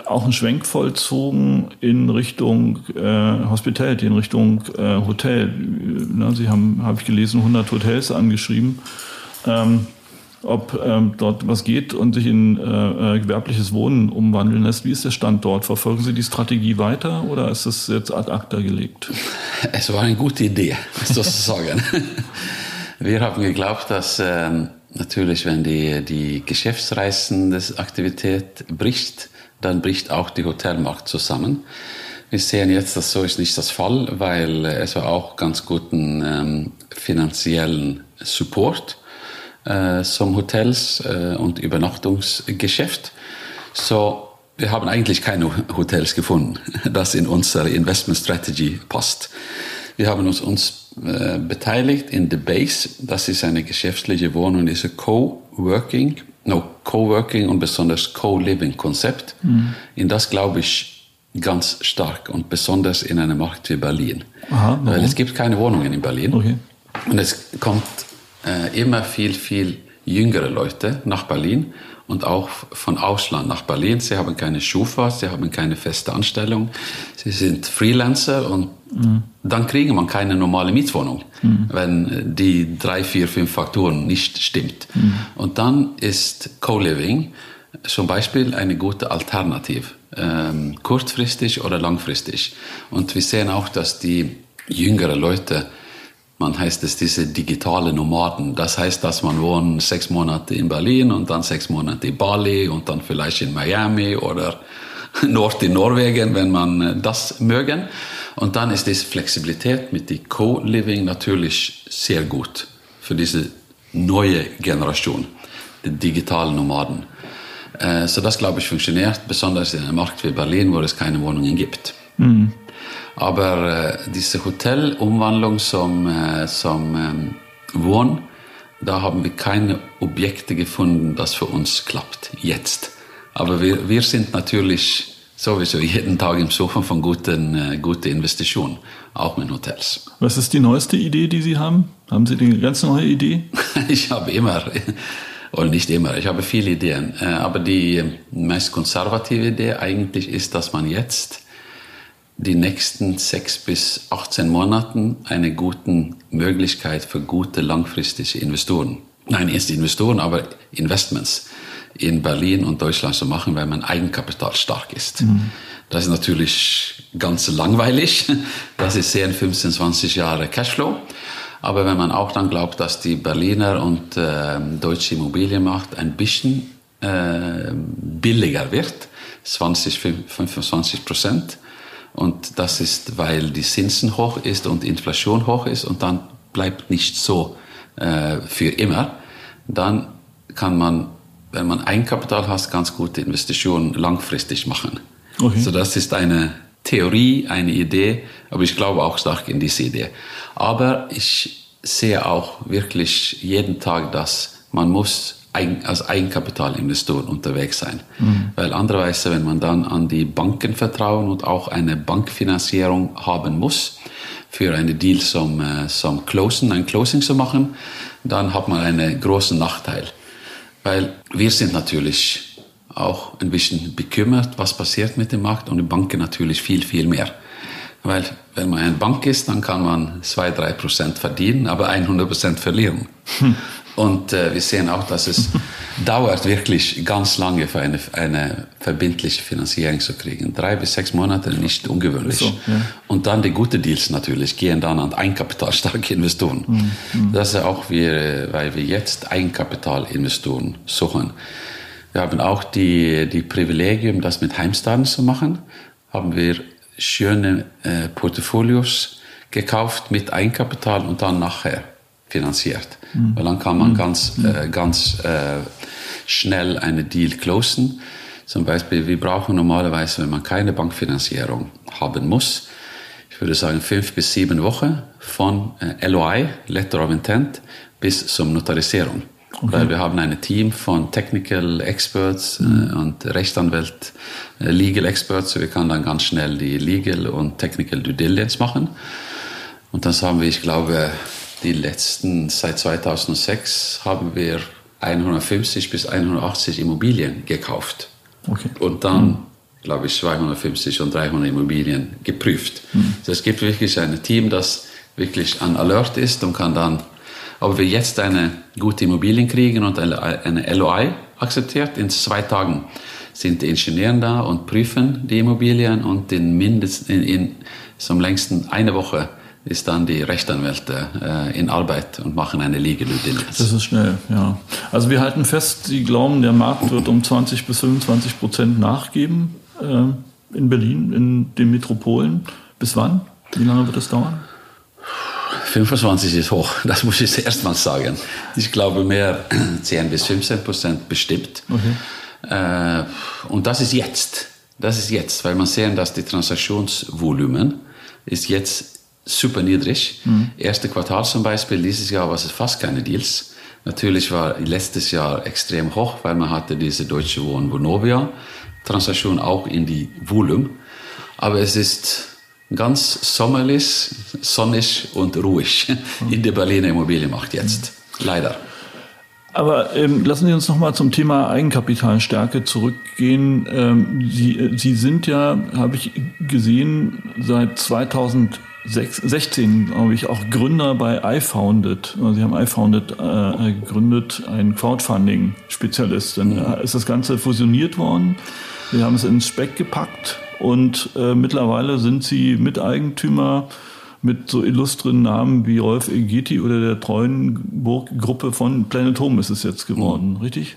auch einen Schwenk vollzogen in Richtung äh, Hospitality, in Richtung äh, Hotel. Na, Sie haben, habe ich gelesen, 100 Hotels angeschrieben. Ähm, ob ähm, dort was geht und sich in äh, äh, gewerbliches Wohnen umwandeln lässt. Wie ist der Stand dort? Verfolgen Sie die Strategie weiter oder ist das jetzt ad acta gelegt? Es war eine gute Idee, sozusagen. Wir haben geglaubt, dass ähm, natürlich, wenn die, die Geschäftsreisendes-Aktivität bricht, dann bricht auch die Hotelmarkt zusammen. Wir sehen jetzt, dass so ist nicht das Fall, weil es war auch ganz guten ähm, finanziellen Support äh, zum Hotels äh, und Übernachtungsgeschäft. So, wir haben eigentlich keine Hotels gefunden, das in unsere Investment Strategy passt. Wir haben uns, uns äh, beteiligt in The Base. Das ist eine geschäftliche Wohnung, diese Co-Working, no, Co-Working und besonders Co-Living-Konzept. Mhm. In das glaube ich ganz stark und besonders in einem Markt wie Berlin. Aha, Weil es gibt keine Wohnungen in Berlin. Okay. Und es kommt äh, immer viel, viel jüngere Leute nach Berlin und auch von Ausland nach Berlin. Sie haben keine Schufa, sie haben keine feste Anstellung, sie sind Freelancer und mhm. dann kriegen man keine normale Mietwohnung, mhm. wenn die drei, vier, fünf Faktoren nicht stimmt. Mhm. Und dann ist Co-Living zum Beispiel eine gute Alternative, ähm, kurzfristig oder langfristig. Und wir sehen auch, dass die jüngeren Leute man heißt es diese digitale Nomaden. Das heißt, dass man wohnt sechs Monate in Berlin und dann sechs Monate in Bali und dann vielleicht in Miami oder Nord in Norwegen, wenn man äh, das mögen. Und dann ist diese Flexibilität mit dem Co-Living natürlich sehr gut für diese neue Generation, die digitalen Nomaden. Äh, so das, glaube ich, funktioniert, besonders in einem Markt wie Berlin, wo es keine Wohnungen gibt. Mhm. Aber äh, diese Hotelumwandlung zum, äh, zum Wohn, da haben wir keine Objekte gefunden, das für uns klappt, jetzt. Aber wir, wir sind natürlich sowieso jeden Tag im Suchen von guten, äh, guten Investitionen, auch mit Hotels. Was ist die neueste Idee, die Sie haben? Haben Sie eine ganz neue Idee? ich habe immer, oder nicht immer, ich habe viele Ideen. Äh, aber die meist konservative Idee eigentlich ist, dass man jetzt die nächsten sechs bis 18 Monaten eine gute Möglichkeit für gute langfristige Investoren. Nein, erst Investoren, aber Investments in Berlin und Deutschland zu machen, weil man Eigenkapital stark ist. Mhm. Das ist natürlich ganz langweilig. Das ist 10, 15, 20 Jahre Cashflow. Aber wenn man auch dann glaubt, dass die Berliner und äh, deutsche Immobilienmarkt ein bisschen äh, billiger wird, 20, 25 Prozent, und das ist, weil die Zinsen hoch ist und Inflation hoch ist und dann bleibt nicht so äh, für immer. Dann kann man, wenn man Eigenkapital hat, ganz gute Investitionen langfristig machen. Okay. So das ist eine Theorie, eine Idee, aber ich glaube auch stark in diese Idee. Aber ich sehe auch wirklich jeden Tag, dass man muss als Eigenkapitalinvestor unterwegs sein. Mhm. Weil andererweise, wenn man dann an die Banken vertrauen und auch eine Bankfinanzierung haben muss, für eine Deal zum, äh, zum Closen, ein Closing zu machen, dann hat man einen großen Nachteil. Weil wir sind natürlich auch ein bisschen bekümmert, was passiert mit dem Markt und die Banken natürlich viel, viel mehr. Weil wenn man eine Bank ist, dann kann man 2-3% verdienen, aber 100% verlieren. Hm. Und äh, wir sehen auch, dass es dauert wirklich ganz lange für eine, eine verbindliche Finanzierung zu kriegen. Drei bis sechs Monate, nicht ungewöhnlich. So, ja. Und dann die guten Deals natürlich gehen dann an eigenkapitalstarke Investoren. Mhm, mhm. Das ist auch, wir, weil wir jetzt Eigenkapitalinvestoren suchen. Wir haben auch die, die Privilegium, das mit Heimstaden zu machen. Haben wir schöne äh, Portfolios gekauft mit Eigenkapital und dann nachher finanziert. Mhm. Weil dann kann man mhm. ganz, mhm. äh, ganz äh, schnell eine Deal closen. Zum Beispiel, wir brauchen normalerweise, wenn man keine Bankfinanzierung haben muss, ich würde sagen, fünf bis sieben Wochen von äh, LOI, Letter of Intent, bis zum Notarisierung. Okay. Weil wir haben ein Team von Technical Experts mhm. äh, und Rechtsanwalt, äh, Legal Experts. Wir können dann ganz schnell die Legal und Technical Due Diligence machen. Und dann haben wir, ich glaube, die letzten, seit 2006 haben wir 150 bis 180 Immobilien gekauft. Okay. Und dann, mhm. glaube ich, 250 und 300 Immobilien geprüft. Mhm. Also es gibt wirklich ein Team, das wirklich an Alert ist und kann dann, ob wir jetzt eine gute Immobilien kriegen und eine LOI akzeptiert, in zwei Tagen sind die Ingenieure da und prüfen die Immobilien und in mindestens in, in, zum längsten eine Woche ist dann die Rechtsanwälte äh, in Arbeit und machen eine Legal Due Diligence. Das ist schnell, ja. Also wir halten fest, Sie glauben, der Markt wird um 20 bis 25 Prozent nachgeben äh, in Berlin, in den Metropolen. Bis wann? Wie lange wird das dauern? 25 ist hoch, das muss ich erst mal sagen. Ich glaube mehr 10 bis 15 Prozent bestimmt. Okay. Äh, und das ist jetzt. Das ist jetzt, weil man sehen, dass die Transaktionsvolumen ist jetzt super niedrig. Mhm. Erste Quartal zum Beispiel, dieses Jahr war es fast keine Deals. Natürlich war letztes Jahr extrem hoch, weil man hatte diese Deutsche Wohnen Vonovia Transaktion auch in die Volumen. Aber es ist ganz sommerlich, sonnig und ruhig mhm. in der Berliner Immobilienmarkt jetzt. Leider. Aber ähm, lassen Sie uns noch mal zum Thema Eigenkapitalstärke zurückgehen. Ähm, Sie, Sie sind ja, habe ich gesehen, seit 2000 16, glaube ich, auch Gründer bei iFounded. Also sie haben iFounded äh, gegründet, ein Crowdfunding-Spezialist. Dann mhm. ist das Ganze fusioniert worden. Wir haben es ins Speck gepackt und äh, mittlerweile sind sie Miteigentümer mit so illustren Namen wie Rolf Egeti oder der Treuenburg-Gruppe von Planet Home ist es jetzt geworden, mhm. richtig?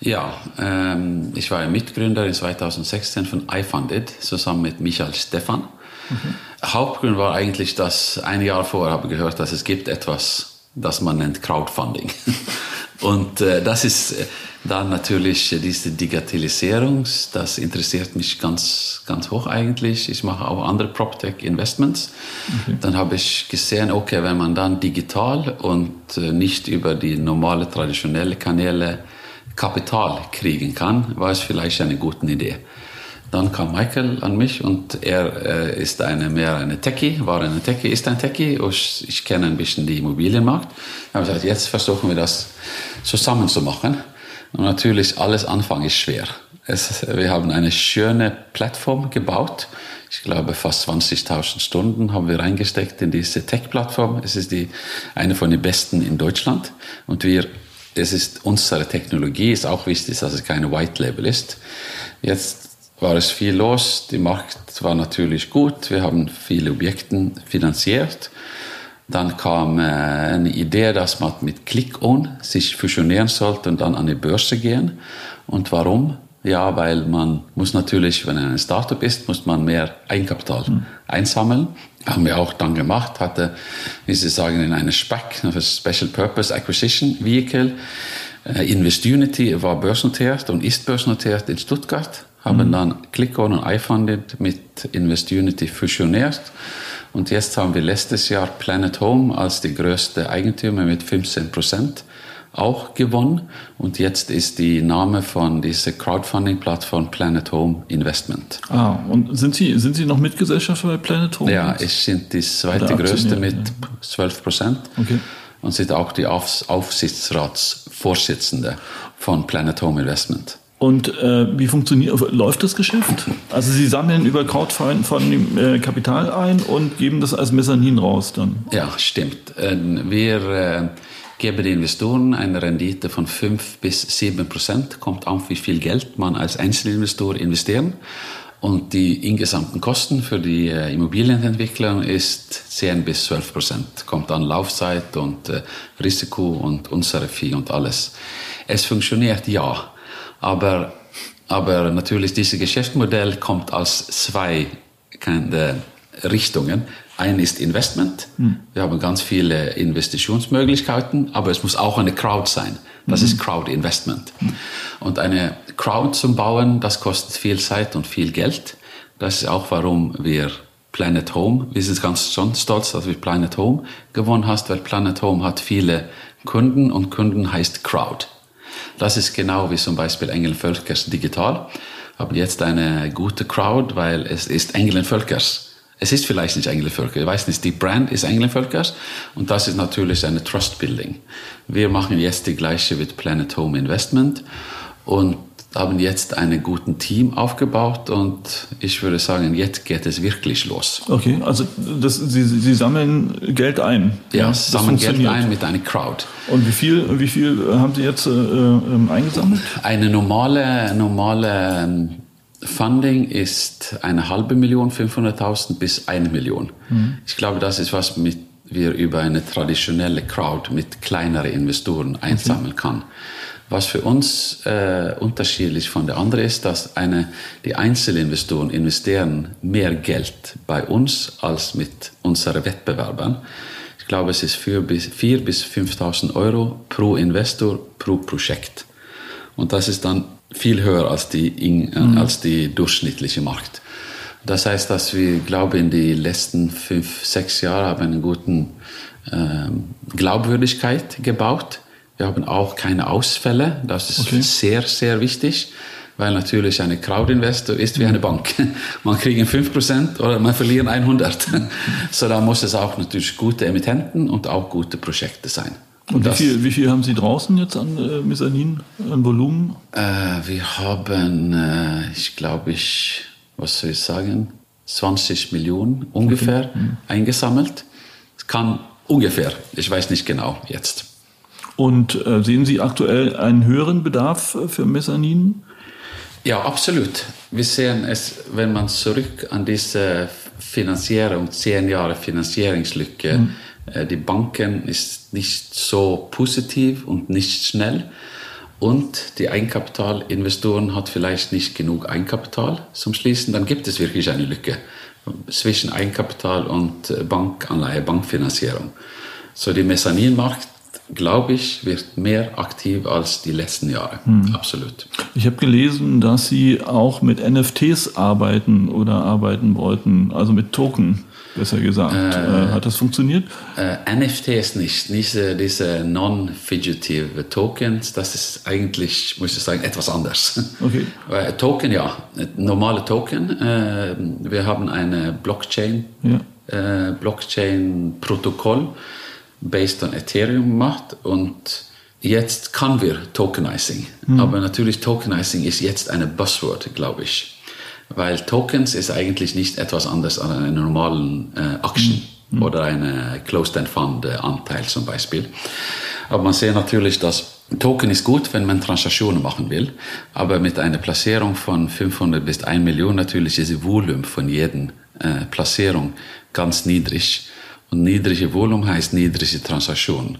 Ja, ähm, ich war Mitgründer in 2016 von iFunded zusammen mit Michael Stefan. Mhm. Hauptgrund war eigentlich, dass ein Jahr vorher habe ich gehört, dass es gibt etwas, das man nennt Crowdfunding. Und äh, das ist äh, dann natürlich diese Digitalisierung, das interessiert mich ganz, ganz hoch eigentlich. Ich mache auch andere PropTech-Investments. Okay. Dann habe ich gesehen, okay, wenn man dann digital und äh, nicht über die normale, traditionelle Kanäle Kapital kriegen kann, war es vielleicht eine gute Idee. Dann kam Michael an mich und er äh, ist eine, mehr eine Techie, war eine Techie, ist ein Techie. Ich, ich kenne ein bisschen die Immobilienmarkt. Ich habe gesagt, jetzt versuchen wir das zusammen zu machen. Und natürlich, alles Anfang ist schwer. Es, wir haben eine schöne Plattform gebaut. Ich glaube, fast 20.000 Stunden haben wir reingesteckt in diese Tech-Plattform. Es ist die, eine von den besten in Deutschland. Und wir, es ist unsere Technologie, ist auch wichtig, dass es keine White Label ist. Jetzt war es viel los. Die Markt war natürlich gut. Wir haben viele Objekte finanziert. Dann kam äh, eine Idee, dass man mit Click-On sich fusionieren sollte und dann an die Börse gehen. Und warum? Ja, weil man muss natürlich, wenn er ein Startup ist, muss man mehr Eigenkapital mhm. einsammeln. Haben wir auch dann gemacht, hatte, wie Sie sagen, in eine SPAC, eine Special Purpose Acquisition Vehicle. Äh, Investunity war börsennotiert und ist börsennotiert in Stuttgart haben mhm. dann ClickOn und iFunded mit Investunity fusioniert. Und jetzt haben wir letztes Jahr Planet Home als die größte Eigentümer mit 15 Prozent auch gewonnen. Und jetzt ist die Name von dieser Crowdfunding-Plattform Planet Home Investment. Ah, und sind Sie, sind Sie noch Mitgesellschafter bei Planet Home? Ja, ich bin die zweite größte mit 12 Prozent. Okay. Und sind auch die Aufsichtsratsvorsitzende von Planet Home Investment. Und äh, wie funktioniert, läuft das Geschäft? Also Sie sammeln über Crowdfunding äh, Kapital ein und geben das als Mezzanin raus dann? Ja, stimmt. Äh, wir äh, geben den Investoren eine Rendite von 5 bis 7 Prozent. Kommt an, wie viel Geld man als Einzelinvestor investieren. Und die insgesamten Kosten für die äh, Immobilienentwicklung ist 10 bis 12 Prozent. Kommt an Laufzeit und äh, Risiko und unsere Fee und alles. Es funktioniert ja. Aber, aber natürlich, dieses Geschäftsmodell kommt aus zwei Richtungen. Ein ist Investment. Mhm. Wir haben ganz viele Investitionsmöglichkeiten, aber es muss auch eine Crowd sein. Das mhm. ist Crowd Investment. Mhm. Und eine Crowd zum Bauen, das kostet viel Zeit und viel Geld. Das ist auch, warum wir Planet Home. Wir sind ganz schon stolz, dass wir Planet Home gewonnen hast, weil Planet Home hat viele Kunden und Kunden heißt Crowd. Das ist genau wie zum Beispiel Engel Völkers Digital. Haben jetzt eine gute Crowd, weil es ist Engel Völkers. Es ist vielleicht nicht Engel Völker. Ich weiß nicht, die Brand ist Engel Völkers und das ist natürlich eine Trust Building. Wir machen jetzt die gleiche mit Planet Home Investment und haben jetzt einen guten Team aufgebaut und ich würde sagen, jetzt geht es wirklich los. Okay, also das, Sie, Sie sammeln Geld ein. Ja, ja sammeln Geld ein mit einer Crowd. Und wie viel, wie viel haben Sie jetzt äh, ähm, eingesammelt? Eine normale, normale ähm, Funding ist eine halbe Million, 500.000 bis eine Million. Mhm. Ich glaube, das ist was mit, wir über eine traditionelle Crowd mit kleineren Investoren einsammeln okay. kann. Was für uns äh, unterschiedlich von der anderen ist, dass eine, die Einzelinvestoren investieren mehr Geld bei uns als mit unseren Wettbewerbern. Ich glaube, es ist 4 bis, 4 bis 5.000 Euro pro Investor pro Projekt. Und das ist dann viel höher als die, äh, mhm. als die durchschnittliche Markt. Das heißt, dass wir, glaube in die letzten fünf, sechs Jahre haben eine gute äh, Glaubwürdigkeit gebaut wir haben auch keine Ausfälle. Das ist okay. sehr, sehr wichtig, weil natürlich eine Crowdinvestor ist wie eine Bank. Man kriegt 5% oder man verliert 100. so da muss es auch natürlich gute Emittenten und auch gute Projekte sein. Und wie viel, wie viel haben Sie draußen jetzt an äh, Mezzanin, an Volumen? Äh, wir haben, äh, ich glaube, ich, was soll ich sagen, 20 Millionen ungefähr okay. mhm. eingesammelt. Es kann ungefähr, ich weiß nicht genau jetzt. Und äh, sehen Sie aktuell einen höheren Bedarf äh, für Mezzanin? Ja, absolut. Wir sehen es, wenn man zurück an diese Finanzierung, zehn Jahre Finanzierungslücke, mhm. äh, die Banken ist nicht so positiv und nicht schnell. Und die Eigenkapitalinvestoren hat vielleicht nicht genug Eigenkapital zum Schließen, dann gibt es wirklich eine Lücke zwischen Eigenkapital und Bankanleihe, Bankfinanzierung. So die Mezzaninmarkt glaube ich, wird mehr aktiv als die letzten Jahre. Hm. Absolut. Ich habe gelesen, dass Sie auch mit NFTs arbeiten oder arbeiten wollten, also mit Token. Besser gesagt. Äh, äh Hat das funktioniert? Äh, NFTs nicht. Diese, diese non-fidgetive Tokens, das ist eigentlich, muss ich sagen, etwas anders. Okay. Äh, Token, ja. Normale Token. Äh, wir haben eine Blockchain, ja. Äh, Blockchain-Protokoll based on Ethereum macht und jetzt kann wir Tokenizing. Mhm. Aber natürlich Tokenizing ist jetzt eine Buzzword, glaube ich. Weil Tokens ist eigentlich nicht etwas anderes als einen normalen äh, Aktien mhm. oder eine Closed-End Fund äh, Anteil zum Beispiel. Aber man sieht natürlich, dass Token ist gut, wenn man Transaktionen machen will, aber mit einer Platzierung von 500 bis 1 Million natürlich ist das Volumen von jedem äh, Platzierung ganz niedrig. Und niedrige Volumen heißt niedrige Transaktion.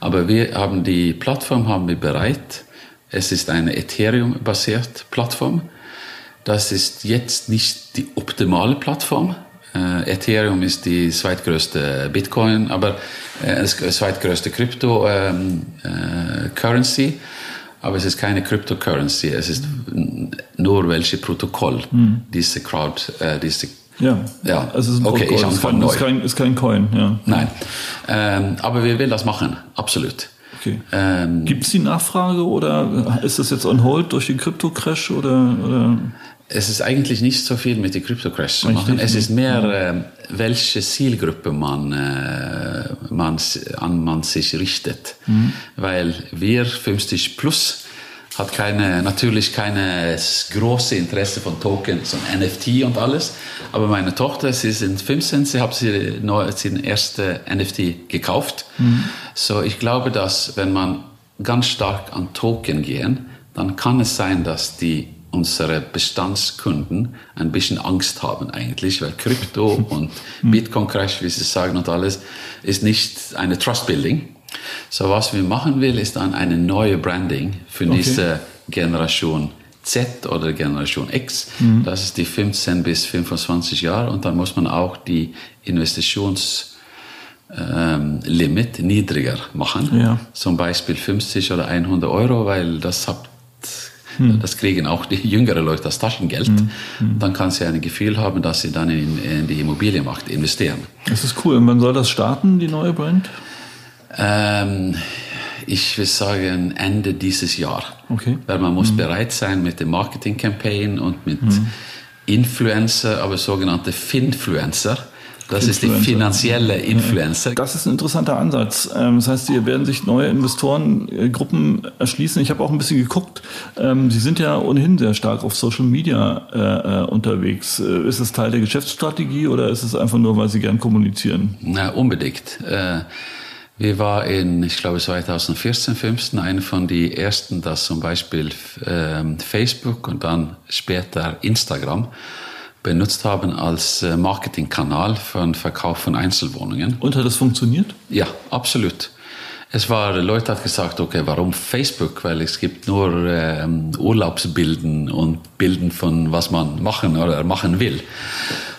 Aber wir haben die Plattform haben wir bereit. Es ist eine Ethereum-basierte Plattform. Das ist jetzt nicht die optimale Plattform. Äh, Ethereum ist die zweitgrößte Bitcoin, aber äh, das zweitgrößte Crypto ähm, äh. Aber es ist keine Cryptocurrency. Es ist nur welche Protokoll mhm. diese Crowd, äh, diese ja, ja. Also es ist ein okay, ich ist kein, ist, kein, ist kein Coin. Ja. Nein, ähm, aber wir will das machen, absolut. Okay. Ähm, Gibt es die Nachfrage oder ist das jetzt on hold durch den Krypto-Crash oder, oder? Es ist eigentlich nicht so viel mit dem Krypto-Crash zu machen. Es ist mehr, äh, welche Zielgruppe man, äh, man, an man sich richtet. Mhm. Weil wir 50 plus hat keine, natürlich keine große Interesse von Tokens und NFT und alles. Aber meine Tochter, sie sind 15, sie hat sie neu, sie erste NFT gekauft. Mhm. So, ich glaube, dass wenn man ganz stark an Token gehen, dann kann es sein, dass die unsere Bestandskunden ein bisschen Angst haben eigentlich, weil Krypto und. Bitcoin Crash, wie Sie sagen und alles, ist nicht eine Trust Building. So was wir machen will, ist dann eine neue Branding für okay. diese Generation Z oder Generation X. Mhm. Das ist die 15 bis 25 Jahre und dann muss man auch die Investitionslimit ähm, niedriger machen. Ja. Zum Beispiel 50 oder 100 Euro, weil das hat Hm. Das kriegen auch die jüngeren Leute als Taschengeld. Hm. Hm. Dann kann sie ein Gefühl haben, dass sie dann in, in die Immobilienmarkt investieren. Das ist cool. Und wann soll das starten, die neue Brand? Ähm, ich will sagen Ende dieses Jahr. Okay. Weil man muss mhm. bereit sein mit dem Marketing-Campaign und mit mhm. Influencer, aber sogenannte Finfluencer. Das ist die finanzielle Influencer. Das ist ein interessanter Ansatz. Ähm, das heißt, hier werden sich neue Investorengruppen erschließen. Ich habe auch ein bisschen geguckt. Ähm, Sie sind ja ohnehin sehr stark auf Social Media äh, äh, unterwegs. Äh, ist es Teil der Geschäftsstrategie oder ist es einfach nur, weil Sie gern kommunizieren? Na, unbedingt. Wir waren in, ich glaube 2014, 15 einer von den ersten, das zum Beispiel ähm, Facebook und dann später Instagram benutzt haben als äh, Marketingkanal für den Verkauf von Einzelwohnungen. Und hat das funktioniert? Ja, absolut. Es war, Leute hat gesagt, okay, warum Facebook? Weil es gibt nur ähm, Urlaubsbilden und Bilden von was man machen oder machen will.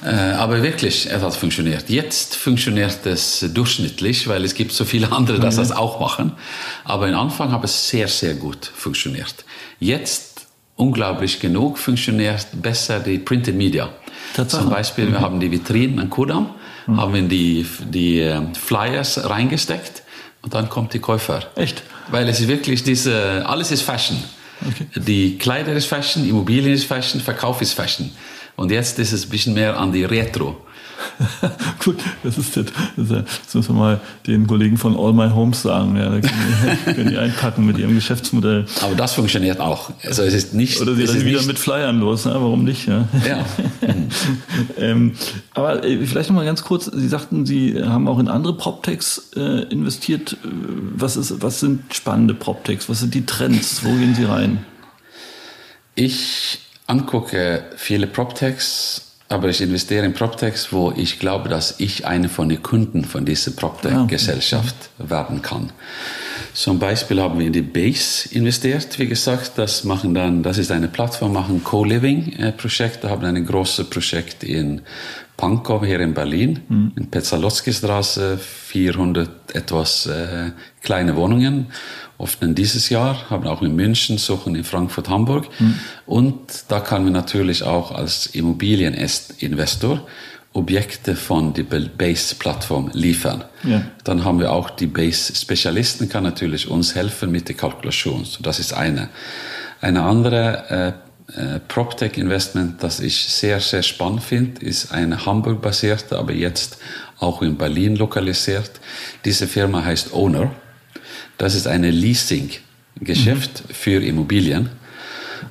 Äh, aber wirklich, es hat funktioniert. Jetzt funktioniert es durchschnittlich, weil es gibt so viele andere, die mhm. das auch machen. Aber am Anfang hat es sehr, sehr gut funktioniert. Jetzt unglaublich genug funktioniert besser die Printed Media. Zum Beispiel, mhm. wir haben die Vitrinen an Kudam, mhm. haben die, die äh, Flyers reingesteckt und dann kommt die Käufer. Echt? Weil es ist wirklich diese, alles ist Fashion. Okay. Die Kleider ist Fashion, Immobilien ist Fashion, Verkauf ist Fashion. Und jetzt ist es ein bisschen mehr an die Retro. Gut, das ist das. Das müssen wir mal den Kollegen von All My Homes sagen. Ja, da können die, können die einpacken mit ihrem Geschäftsmodell. Aber das funktioniert auch. Also es ist nicht. Oder sie dann wieder mit Flyern los, ne? warum nicht? Ja. ja. ähm, aber äh, vielleicht noch mal ganz kurz. Sie sagten, Sie haben auch in andere PropTechs äh, investiert. Was, ist, was sind spannende PropTechs? Was sind die Trends? Wo gehen Sie rein? Ich angucke viele PropTechs aber ich investiere in PropTechs, wo ich glaube, dass ich einer von den Kunden von dieser PropTech-Gesellschaft ah, okay. werden kann. Zum Beispiel haben wir in die Base investiert, wie gesagt. Das machen dann, das ist eine Plattform, machen Co-Living-Projekte, haben ein großes Projekt in Pankow hier in Berlin, mhm. in Petzalowski-Straße, 400 etwas äh, kleine Wohnungen öffnen dieses Jahr, haben auch in München, suchen in Frankfurt, Hamburg. Mhm. Und da kann man natürlich auch als Immobilieninvestor Objekte von der Base-Plattform liefern. Ja. Dann haben wir auch die Base-Spezialisten, kann natürlich uns helfen mit der Kalkulation. So, das ist eine. Eine andere äh, äh, PropTech-Investment, das ich sehr, sehr spannend finde, ist eine Hamburg-basierte, aber jetzt auch in Berlin lokalisiert. Diese Firma heißt Owner. Das ist eine Leasing-Geschäft mhm. für Immobilien.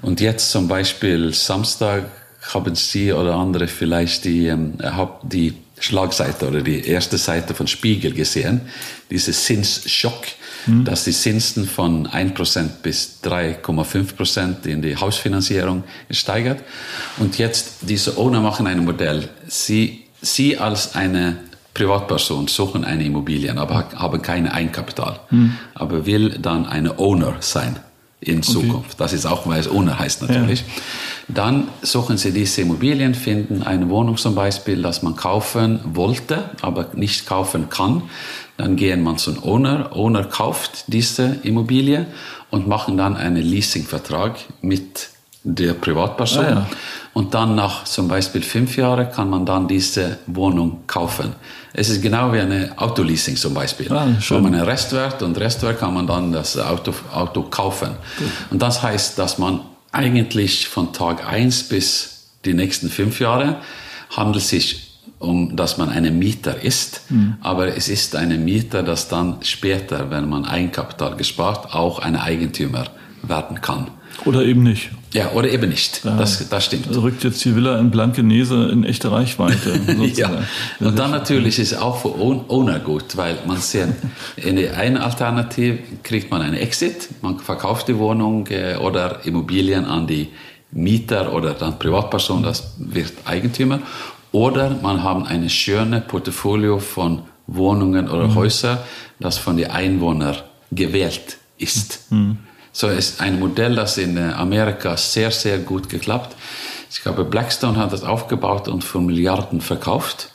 Und jetzt zum Beispiel Samstag haben Sie oder andere vielleicht die, ähm, die Schlagseite oder die erste Seite von Spiegel gesehen, diese Zinsschock, mhm. dass die Zinsen von 1% bis 3,5% in die Hausfinanzierung steigert. Und jetzt diese Owner machen ein Modell. Sie, Sie als eine Privatperson suchen eine Immobilien, aber haben kein Eigenkapital, hm. aber will dann eine Owner sein in Zukunft. Okay. Das ist auch, weil es Owner heißt natürlich. Ja. Dann suchen sie diese Immobilien, finden eine Wohnung zum Beispiel, das man kaufen wollte, aber nicht kaufen kann. Dann gehen man zum Owner. Owner kauft diese Immobilie und machen dann einen Leasingvertrag mit der Privatperson. Ah, ja. Und dann nach zum Beispiel fünf Jahren kann man dann diese Wohnung kaufen. Es ist genau wie eine Autoleasing zum Beispiel. Ah, wo man einen Restwert und Restwert kann man dann das Auto, Auto kaufen. Gut. Und das heißt, dass man eigentlich von Tag 1 bis die nächsten fünf Jahre handelt sich um, dass man ein Mieter ist, mhm. aber es ist ein Mieter, das dann später, wenn man Eigenkapital gespart, auch ein Eigentümer werden kann. Oder eben nicht. Ja, oder eben nicht. Da das, das stimmt. Rückt jetzt die Villa in Blankenese in echte Reichweite. ja. Und dann natürlich ist es auch für Owner gut, weil man sieht, in der einen Alternative kriegt man einen Exit, man verkauft die Wohnung äh, oder Immobilien an die Mieter oder dann Privatperson, das wird Eigentümer. Oder man hat eine schöne Portfolio von Wohnungen oder mhm. Häusern, das von den Einwohnern gewählt ist. Mhm. So ist ein Modell, das in äh, Amerika sehr, sehr gut geklappt. Ich glaube, Blackstone hat das aufgebaut und für Milliarden verkauft.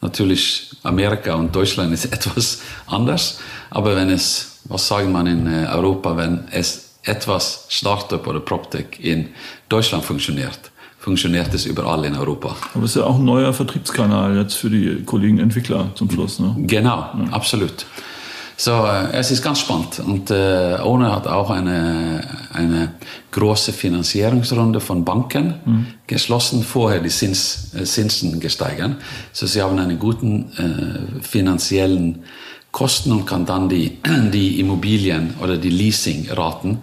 Natürlich, Amerika und Deutschland ist etwas anders. Aber wenn es, was sagen man in äh, Europa, wenn es etwas Startup oder PropTech in Deutschland funktioniert, funktioniert es überall in Europa. Aber es ist ja auch ein neuer Vertriebskanal jetzt für die Kollegen Entwickler zum Schluss. Ne? Genau, ja. absolut. So, äh, es ist ganz spannend. Und äh, ONE hat auch eine, eine große Finanzierungsrunde von Banken mhm. geschlossen, vorher die Zins, äh, Zinsen gesteigert. So, sie haben einen guten äh, finanziellen Kosten und kann dann die, die Immobilien oder die Leasingraten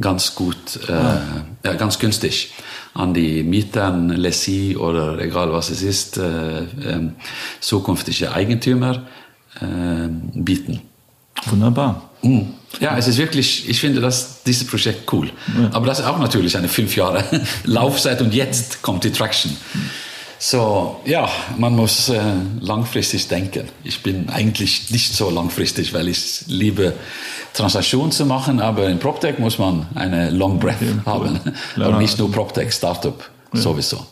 ganz gut, äh, ah. äh, ganz günstig an die Mietern, Lessee oder egal was es ist, äh, äh, zukünftige Eigentümer äh, bieten. Wunderbar. Mm. Ja, es ist wirklich, ich finde das, dieses Projekt cool. Ja. Aber das ist auch natürlich eine fünf Jahre Laufzeit und jetzt kommt die Traction. So, ja, man muss äh, langfristig denken. Ich bin eigentlich nicht so langfristig, weil ich liebe Transaktionen zu machen, aber in PropTech muss man eine Long Breath ja, haben. Und nicht nur PropTech, Startup, ja. sowieso.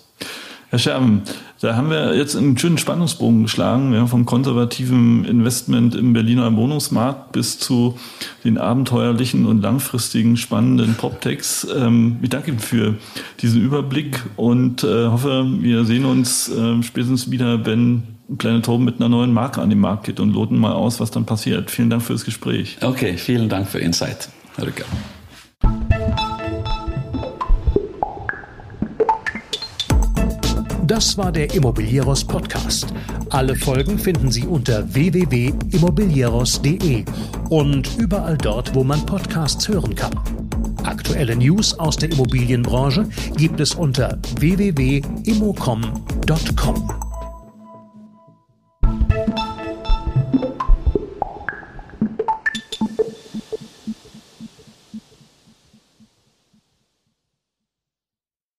Herr Scherben, da haben wir jetzt einen schönen Spannungsbogen geschlagen, ja, vom konservativen Investment im Berliner Wohnungsmarkt bis zu den abenteuerlichen und langfristigen spannenden PropTechs. Ähm, ich danke Ihnen für diesen Überblick und äh, hoffe, wir sehen uns äh, spätestens wieder, wenn Planet Home mit einer neuen Marke an den Markt geht und loten mal aus, was dann passiert. Vielen Dank für das Gespräch. Okay, vielen Dank für Insight, Herr Rücker. Das war der Immobilieros Podcast. Alle Folgen finden Sie unter www.immobilieros.de und überall dort, wo man Podcasts hören kann. Aktuelle News aus der Immobilienbranche gibt es unter www.immocom.com.